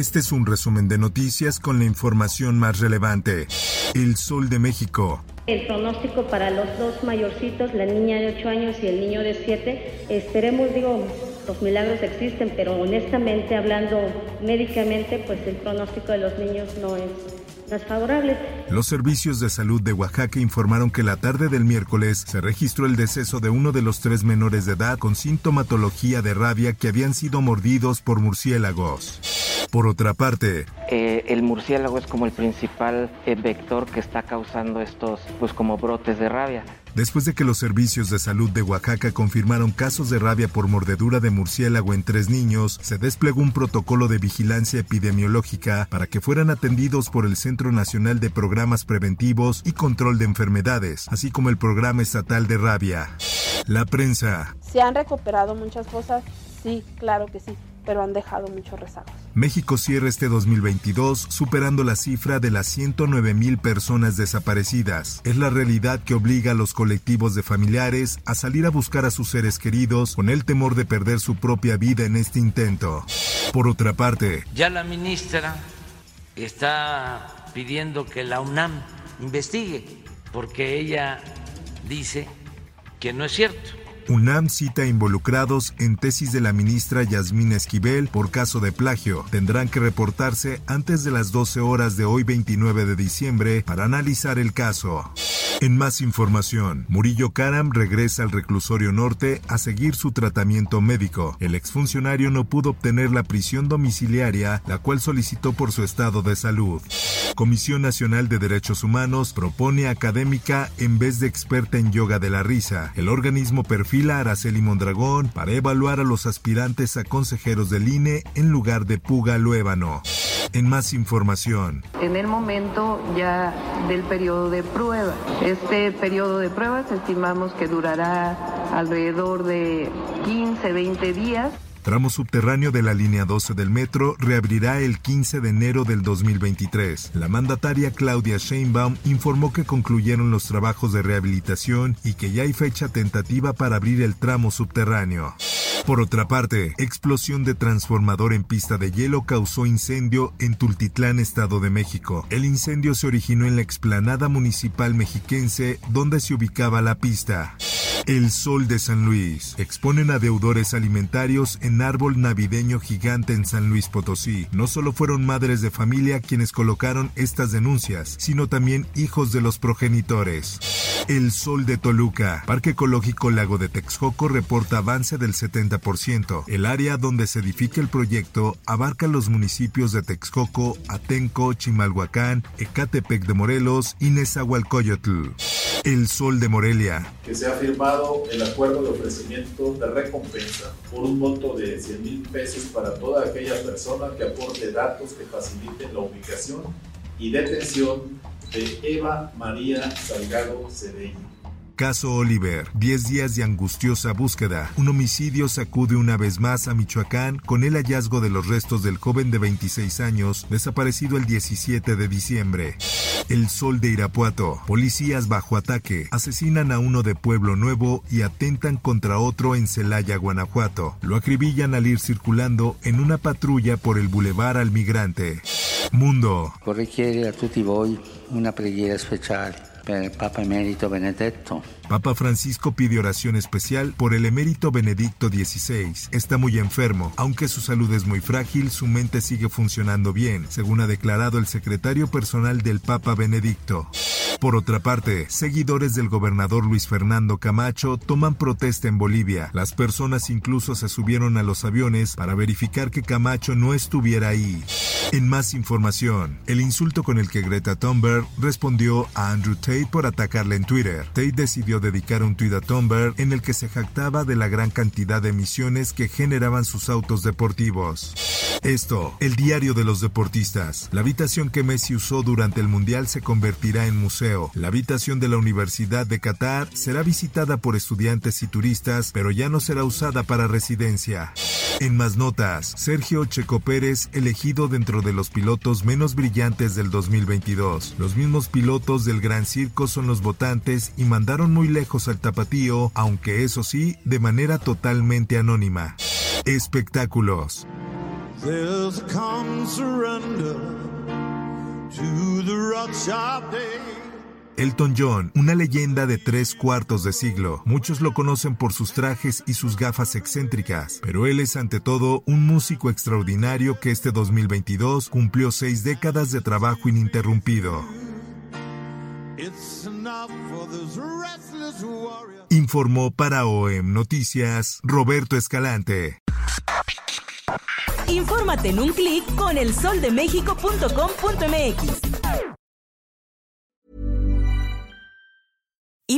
Este es un resumen de noticias con la información más relevante. El Sol de México. El pronóstico para los dos mayorcitos, la niña de 8 años y el niño de 7, esperemos, digo, los milagros existen, pero honestamente hablando médicamente, pues el pronóstico de los niños no es, no es favorable. Los servicios de salud de Oaxaca informaron que la tarde del miércoles se registró el deceso de uno de los tres menores de edad con sintomatología de rabia que habían sido mordidos por murciélagos. Por otra parte, eh, el murciélago es como el principal eh, vector que está causando estos, pues como brotes de rabia. Después de que los servicios de salud de Oaxaca confirmaron casos de rabia por mordedura de murciélago en tres niños, se desplegó un protocolo de vigilancia epidemiológica para que fueran atendidos por el Centro Nacional de Programas Preventivos y Control de Enfermedades, así como el Programa Estatal de Rabia. La prensa. ¿Se han recuperado muchas cosas? Sí, claro que sí pero han dejado muchos rezagos. México cierra este 2022 superando la cifra de las 109 mil personas desaparecidas. Es la realidad que obliga a los colectivos de familiares a salir a buscar a sus seres queridos con el temor de perder su propia vida en este intento. Por otra parte, ya la ministra está pidiendo que la UNAM investigue porque ella dice que no es cierto UNAM cita involucrados en tesis de la ministra Yasmín Esquivel por caso de plagio. Tendrán que reportarse antes de las 12 horas de hoy 29 de diciembre para analizar el caso. En más información, Murillo Karam regresa al reclusorio norte a seguir su tratamiento médico. El exfuncionario no pudo obtener la prisión domiciliaria, la cual solicitó por su estado de salud. Comisión Nacional de Derechos Humanos propone académica en vez de experta en yoga de la risa. El organismo perfila a Araceli Mondragón para evaluar a los aspirantes a consejeros del INE en lugar de Puga Luébano. En más información. En el momento ya del periodo de prueba. Este periodo de pruebas estimamos que durará alrededor de 15, 20 días tramo subterráneo de la línea 12 del metro, reabrirá el 15 de enero del 2023. La mandataria Claudia Sheinbaum informó que concluyeron los trabajos de rehabilitación y que ya hay fecha tentativa para abrir el tramo subterráneo. Por otra parte, explosión de transformador en pista de hielo causó incendio en Tultitlán, Estado de México. El incendio se originó en la explanada municipal mexiquense donde se ubicaba la pista. El Sol de San Luis. Exponen a deudores alimentarios en árbol navideño gigante en San Luis Potosí. No solo fueron madres de familia quienes colocaron estas denuncias, sino también hijos de los progenitores. El Sol de Toluca. Parque Ecológico Lago de Texcoco reporta avance del 70%. El área donde se edifica el proyecto abarca los municipios de Texcoco, Atenco, Chimalhuacán, Ecatepec de Morelos y Nezahualcóyotl. El Sol de Morelia. Que se ha firmado el acuerdo de ofrecimiento de recompensa por un monto de 100 mil pesos para toda aquella persona que aporte datos que faciliten la ubicación y detención de Eva María Salgado Cedeño Caso Oliver, 10 días de angustiosa búsqueda. Un homicidio sacude una vez más a Michoacán con el hallazgo de los restos del joven de 26 años desaparecido el 17 de diciembre. El Sol de Irapuato. Policías bajo ataque. Asesinan a uno de Pueblo Nuevo y atentan contra otro en Celaya, Guanajuato. Lo acribillan al ir circulando en una patrulla por el Boulevard al Migrante. Mundo. Corrigiere a tutti voi una preghiera speciale Papa Emérito Benedetto. Papa Francisco pide oración especial por el emérito Benedicto XVI. Está muy enfermo, aunque su salud es muy frágil, su mente sigue funcionando bien, según ha declarado el secretario personal del Papa Benedicto. Por otra parte, seguidores del gobernador Luis Fernando Camacho toman protesta en Bolivia. Las personas incluso se subieron a los aviones para verificar que Camacho no estuviera ahí. En más información, el insulto con el que Greta Thunberg respondió a Andrew Tate por atacarle en Twitter. Tate decidió dedicar un tuit a Thunberg en el que se jactaba de la gran cantidad de emisiones que generaban sus autos deportivos. Esto, el diario de los deportistas. La habitación que Messi usó durante el Mundial se convertirá en museo. La habitación de la Universidad de Qatar será visitada por estudiantes y turistas, pero ya no será usada para residencia. En más notas, Sergio Checo Pérez elegido dentro de los pilotos menos brillantes del 2022. Los mismos pilotos del Gran Circo son los votantes y mandaron muy lejos al tapatío, aunque eso sí, de manera totalmente anónima. Espectáculos. Elton John, una leyenda de tres cuartos de siglo. Muchos lo conocen por sus trajes y sus gafas excéntricas, pero él es ante todo un músico extraordinario que este 2022 cumplió seis décadas de trabajo ininterrumpido. Informó para OEM Noticias Roberto Escalante. Infórmate en un clic con elsoldemexico.com.mx.